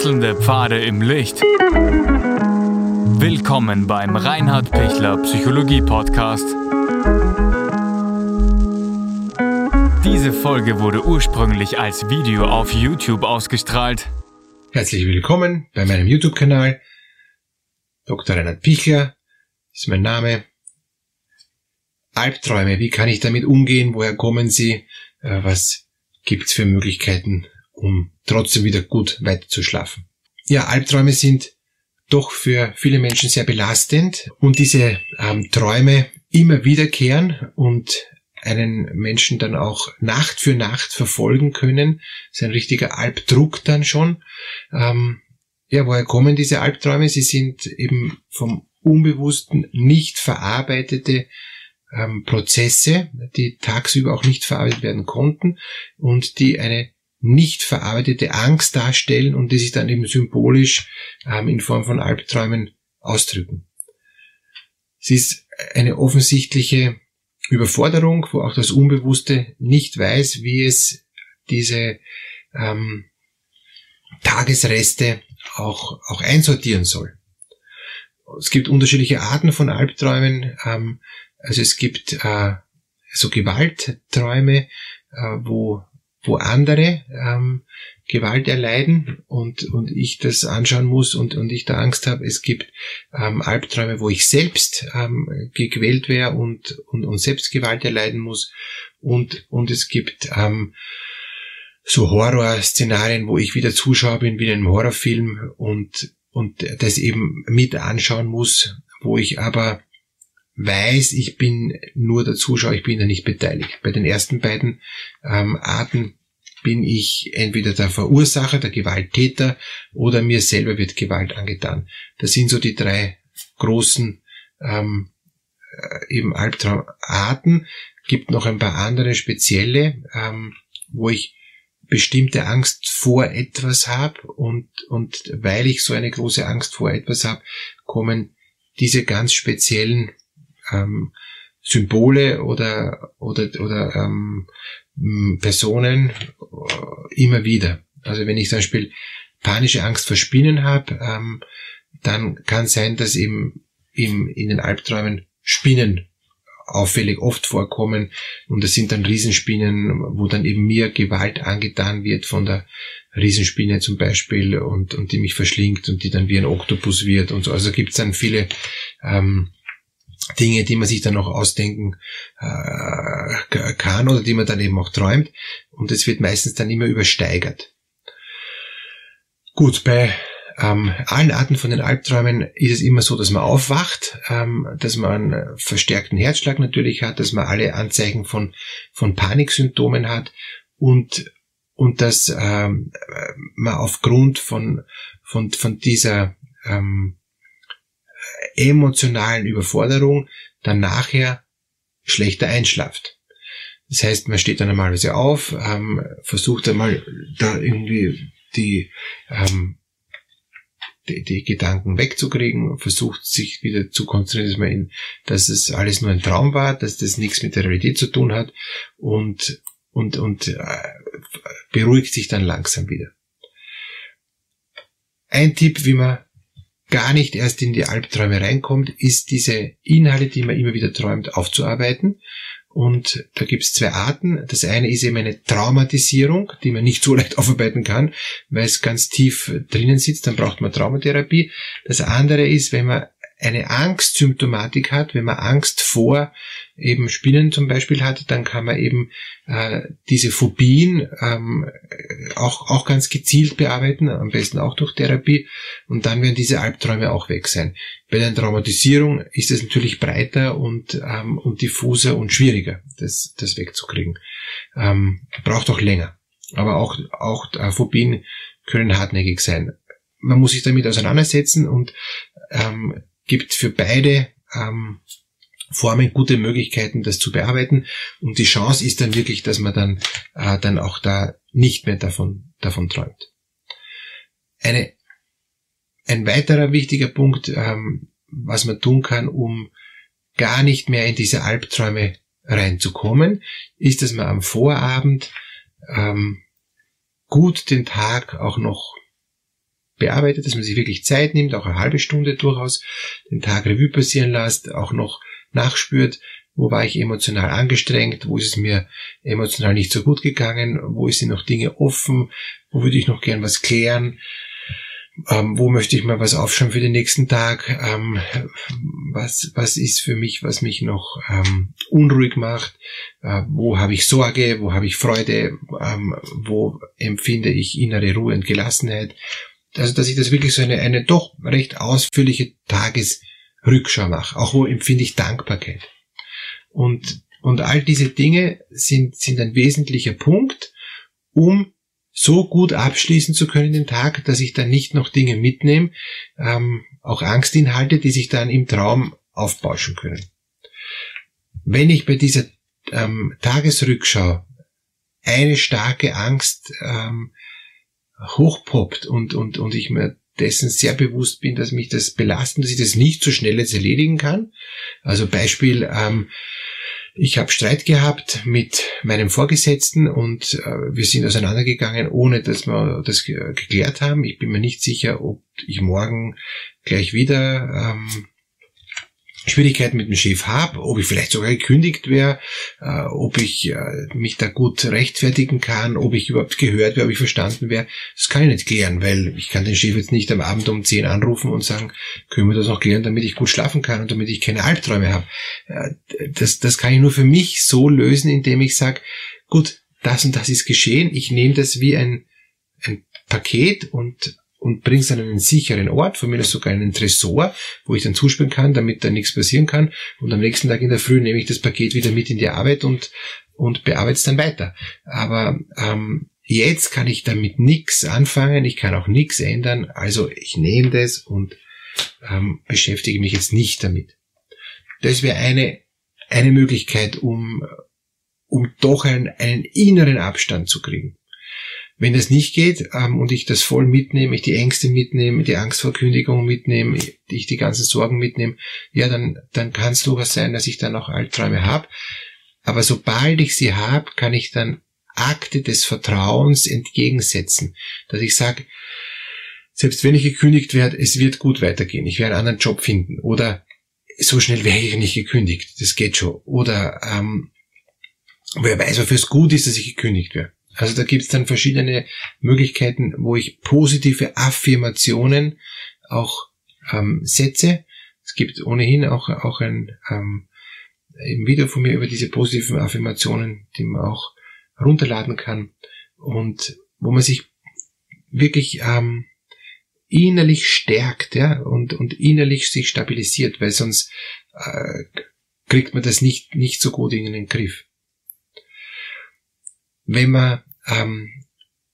Wechselnde Pfade im Licht. Willkommen beim Reinhard Pichler Psychologie Podcast. Diese Folge wurde ursprünglich als Video auf YouTube ausgestrahlt. Herzlich willkommen bei meinem YouTube-Kanal. Dr. Reinhard Pichler ist mein Name. Albträume, wie kann ich damit umgehen? Woher kommen sie? Äh, was gibt's für Möglichkeiten, um trotzdem wieder gut weiter zu schlafen? Ja, Albträume sind doch für viele Menschen sehr belastend und diese ähm, Träume immer wiederkehren und einen Menschen dann auch Nacht für Nacht verfolgen können. Das ist ein richtiger Albdruck dann schon. Ähm, ja, woher kommen diese Albträume? Sie sind eben vom Unbewussten nicht verarbeitete ähm, Prozesse, die tagsüber auch nicht verarbeitet werden konnten und die eine nicht verarbeitete Angst darstellen und die sich dann eben symbolisch ähm, in Form von Albträumen ausdrücken. Es ist eine offensichtliche Überforderung, wo auch das Unbewusste nicht weiß, wie es diese ähm, Tagesreste auch, auch einsortieren soll. Es gibt unterschiedliche Arten von Albträumen. Ähm, also es gibt äh, so Gewaltträume, äh, wo, wo andere ähm, Gewalt erleiden und, und ich das anschauen muss und, und ich da Angst habe. Es gibt ähm, Albträume, wo ich selbst ähm, gequält wäre und, und, und selbst Gewalt erleiden muss. Und, und es gibt ähm, so Horrorszenarien, wo ich wieder Zuschauer bin, wie in einem Horrorfilm und, und das eben mit anschauen muss, wo ich aber weiß, ich bin nur der Zuschauer, ich bin da nicht beteiligt. Bei den ersten beiden ähm, Arten bin ich entweder der Verursacher, der Gewalttäter oder mir selber wird Gewalt angetan. Das sind so die drei großen ähm, äh, eben Albtraumarten. Gibt noch ein paar andere spezielle, ähm, wo ich bestimmte Angst vor etwas habe und, und weil ich so eine große Angst vor etwas habe, kommen diese ganz speziellen ähm, Symbole oder, oder, oder ähm, Personen äh, immer wieder. Also wenn ich zum Beispiel panische Angst vor Spinnen habe, ähm, dann kann sein, dass eben im, in den Albträumen Spinnen auffällig oft vorkommen und das sind dann Riesenspinnen, wo dann eben mir Gewalt angetan wird von der Riesenspinne zum Beispiel und, und die mich verschlingt und die dann wie ein Oktopus wird und so. Also gibt es dann viele ähm, Dinge, die man sich dann noch ausdenken äh, kann oder die man dann eben auch träumt. Und es wird meistens dann immer übersteigert. Gut, bei ähm, allen Arten von den Albträumen ist es immer so, dass man aufwacht, ähm, dass man einen verstärkten Herzschlag natürlich hat, dass man alle Anzeichen von, von Paniksymptomen hat und, und dass ähm, man aufgrund von, von, von dieser ähm, emotionalen Überforderung dann nachher schlechter einschlaft. Das heißt, man steht dann normalerweise auf, ähm, versucht einmal da irgendwie die, ähm, die, die Gedanken wegzukriegen, versucht sich wieder zu konzentrieren, dass, man in, dass es alles nur ein Traum war, dass das nichts mit der Realität zu tun hat und, und, und äh, beruhigt sich dann langsam wieder. Ein Tipp, wie man gar nicht erst in die Albträume reinkommt, ist diese Inhalte, die man immer wieder träumt, aufzuarbeiten. Und da gibt es zwei Arten. Das eine ist eben eine Traumatisierung, die man nicht so leicht aufarbeiten kann, weil es ganz tief drinnen sitzt, dann braucht man Traumatherapie. Das andere ist, wenn man eine Angstsymptomatik hat, wenn man Angst vor eben Spinnen zum Beispiel hat, dann kann man eben äh, diese Phobien ähm, auch, auch ganz gezielt bearbeiten, am besten auch durch Therapie und dann werden diese Albträume auch weg sein. Bei der Traumatisierung ist es natürlich breiter und, ähm, und diffuser und schwieriger, das, das wegzukriegen. Ähm, braucht auch länger. Aber auch, auch äh, Phobien können hartnäckig sein. Man muss sich damit auseinandersetzen und ähm, gibt für beide ähm, Formen gute Möglichkeiten, das zu bearbeiten. Und die Chance ist dann wirklich, dass man dann, äh, dann auch da nicht mehr davon, davon träumt. Eine, ein weiterer wichtiger Punkt, ähm, was man tun kann, um gar nicht mehr in diese Albträume reinzukommen, ist, dass man am Vorabend ähm, gut den Tag auch noch bearbeitet, dass man sich wirklich Zeit nimmt, auch eine halbe Stunde durchaus den Tag Revue passieren lässt, auch noch nachspürt, wo war ich emotional angestrengt, wo ist es mir emotional nicht so gut gegangen, wo sind noch Dinge offen, wo würde ich noch gern was klären, ähm, wo möchte ich mal was aufschauen für den nächsten Tag, ähm, was, was ist für mich, was mich noch ähm, unruhig macht, äh, wo habe ich Sorge, wo habe ich Freude, ähm, wo empfinde ich innere Ruhe und Gelassenheit. Also dass ich das wirklich so eine, eine doch recht ausführliche Tagesrückschau mache, auch wo empfinde ich Dankbarkeit. Und, und all diese Dinge sind, sind ein wesentlicher Punkt, um so gut abschließen zu können den Tag, dass ich dann nicht noch Dinge mitnehme, ähm, auch Angstinhalte, die sich dann im Traum aufbauschen können. Wenn ich bei dieser ähm, Tagesrückschau eine starke Angst ähm, hochpoppt und, und, und ich mir dessen sehr bewusst bin, dass mich das belastet, dass ich das nicht so schnell jetzt erledigen kann. Also Beispiel, ähm, ich habe Streit gehabt mit meinem Vorgesetzten und äh, wir sind auseinandergegangen, ohne dass wir das geklärt haben. Ich bin mir nicht sicher, ob ich morgen gleich wieder ähm, Schwierigkeiten mit dem Chef habe, ob ich vielleicht sogar gekündigt wäre, äh, ob ich äh, mich da gut rechtfertigen kann, ob ich überhaupt gehört wäre, ob ich verstanden wäre, das kann ich nicht klären, weil ich kann den Chef jetzt nicht am Abend um 10 anrufen und sagen, können wir das noch klären, damit ich gut schlafen kann und damit ich keine Albträume habe. Äh, das, das kann ich nur für mich so lösen, indem ich sage, gut, das und das ist geschehen, ich nehme das wie ein, ein Paket und und bringst an einen sicheren Ort, von mir sogar einen Tresor, wo ich dann zuspielen kann, damit da nichts passieren kann. Und am nächsten Tag in der Früh nehme ich das Paket wieder mit in die Arbeit und, und bearbeite es dann weiter. Aber ähm, jetzt kann ich damit nichts anfangen, ich kann auch nichts ändern, also ich nehme das und ähm, beschäftige mich jetzt nicht damit. Das wäre eine, eine Möglichkeit, um, um doch einen, einen inneren Abstand zu kriegen. Wenn das nicht geht ähm, und ich das voll mitnehme, ich die Ängste mitnehme, die Angst vor Kündigung mitnehme, ich die ganzen Sorgen mitnehme, ja, dann, dann kann es durchaus sein, dass ich dann auch Albträume habe. Aber sobald ich sie habe, kann ich dann Akte des Vertrauens entgegensetzen, dass ich sage, selbst wenn ich gekündigt werde, es wird gut weitergehen, ich werde einen anderen Job finden oder so schnell wäre ich nicht gekündigt, das geht schon. Oder ähm, wer weiß, wofür es gut ist, dass ich gekündigt werde. Also da gibt es dann verschiedene Möglichkeiten, wo ich positive Affirmationen auch ähm, setze. Es gibt ohnehin auch, auch ein, ähm, ein Video von mir über diese positiven Affirmationen, die man auch runterladen kann und wo man sich wirklich ähm, innerlich stärkt ja, und, und innerlich sich stabilisiert, weil sonst äh, kriegt man das nicht, nicht so gut in den Griff. Wenn man ähm,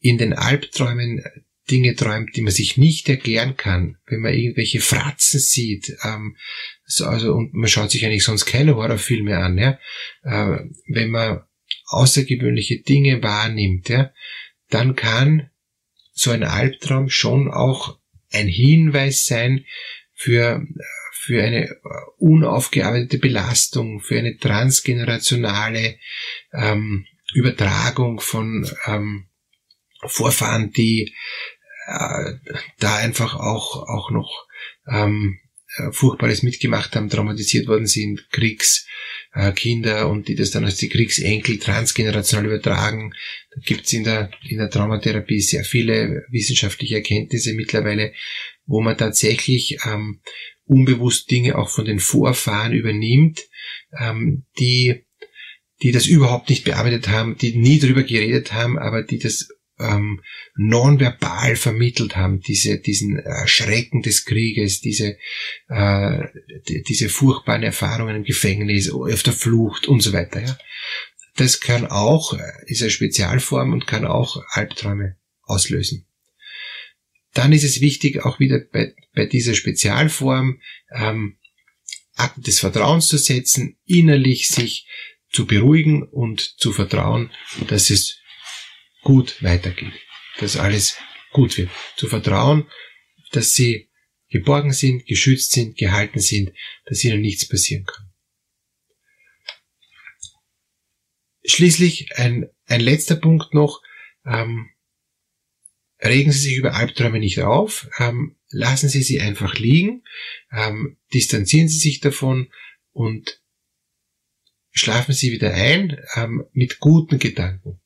in den Albträumen Dinge träumt, die man sich nicht erklären kann, wenn man irgendwelche Fratzen sieht, ähm, so, also und man schaut sich eigentlich sonst keine Horrorfilme an, ja, äh, wenn man außergewöhnliche Dinge wahrnimmt, ja, dann kann so ein Albtraum schon auch ein Hinweis sein für für eine unaufgearbeitete Belastung, für eine transgenerationale ähm, Übertragung von ähm, Vorfahren, die äh, da einfach auch, auch noch ähm, äh, Furchtbares mitgemacht haben, traumatisiert worden sind, Kriegskinder äh, und die das dann als die Kriegsenkel transgenerational übertragen. Da gibt's in der, in der Traumatherapie sehr viele wissenschaftliche Erkenntnisse mittlerweile, wo man tatsächlich ähm, unbewusst Dinge auch von den Vorfahren übernimmt, ähm, die die das überhaupt nicht bearbeitet haben, die nie drüber geredet haben, aber die das ähm, nonverbal vermittelt haben, diese, diesen äh, Schrecken des Krieges, diese, äh, die, diese furchtbaren Erfahrungen im Gefängnis, auf der Flucht und so weiter. Ja. Das kann auch, äh, ist eine Spezialform und kann auch Albträume auslösen. Dann ist es wichtig, auch wieder bei, bei dieser Spezialform ähm, Akten des Vertrauens zu setzen, innerlich sich zu beruhigen und zu vertrauen, dass es gut weitergeht, dass alles gut wird. Zu vertrauen, dass sie geborgen sind, geschützt sind, gehalten sind, dass ihnen nichts passieren kann. Schließlich ein, ein letzter Punkt noch. Ähm, regen Sie sich über Albträume nicht auf, ähm, lassen Sie sie einfach liegen, ähm, distanzieren Sie sich davon und schlafen Sie wieder ein ähm, mit guten Gedanken,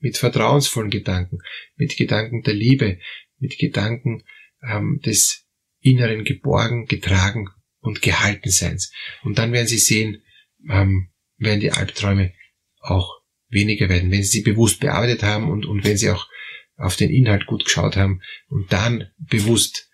mit vertrauensvollen Gedanken, mit Gedanken der Liebe, mit Gedanken ähm, des inneren Geborgen, getragen und Gehaltenseins. Und dann werden Sie sehen, ähm, werden die Albträume auch weniger werden, wenn Sie sie bewusst bearbeitet haben und, und wenn Sie auch auf den Inhalt gut geschaut haben und dann bewusst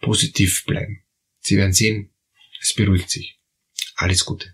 positiv bleiben. Sie werden sehen, es beruhigt sich. Alles Gute.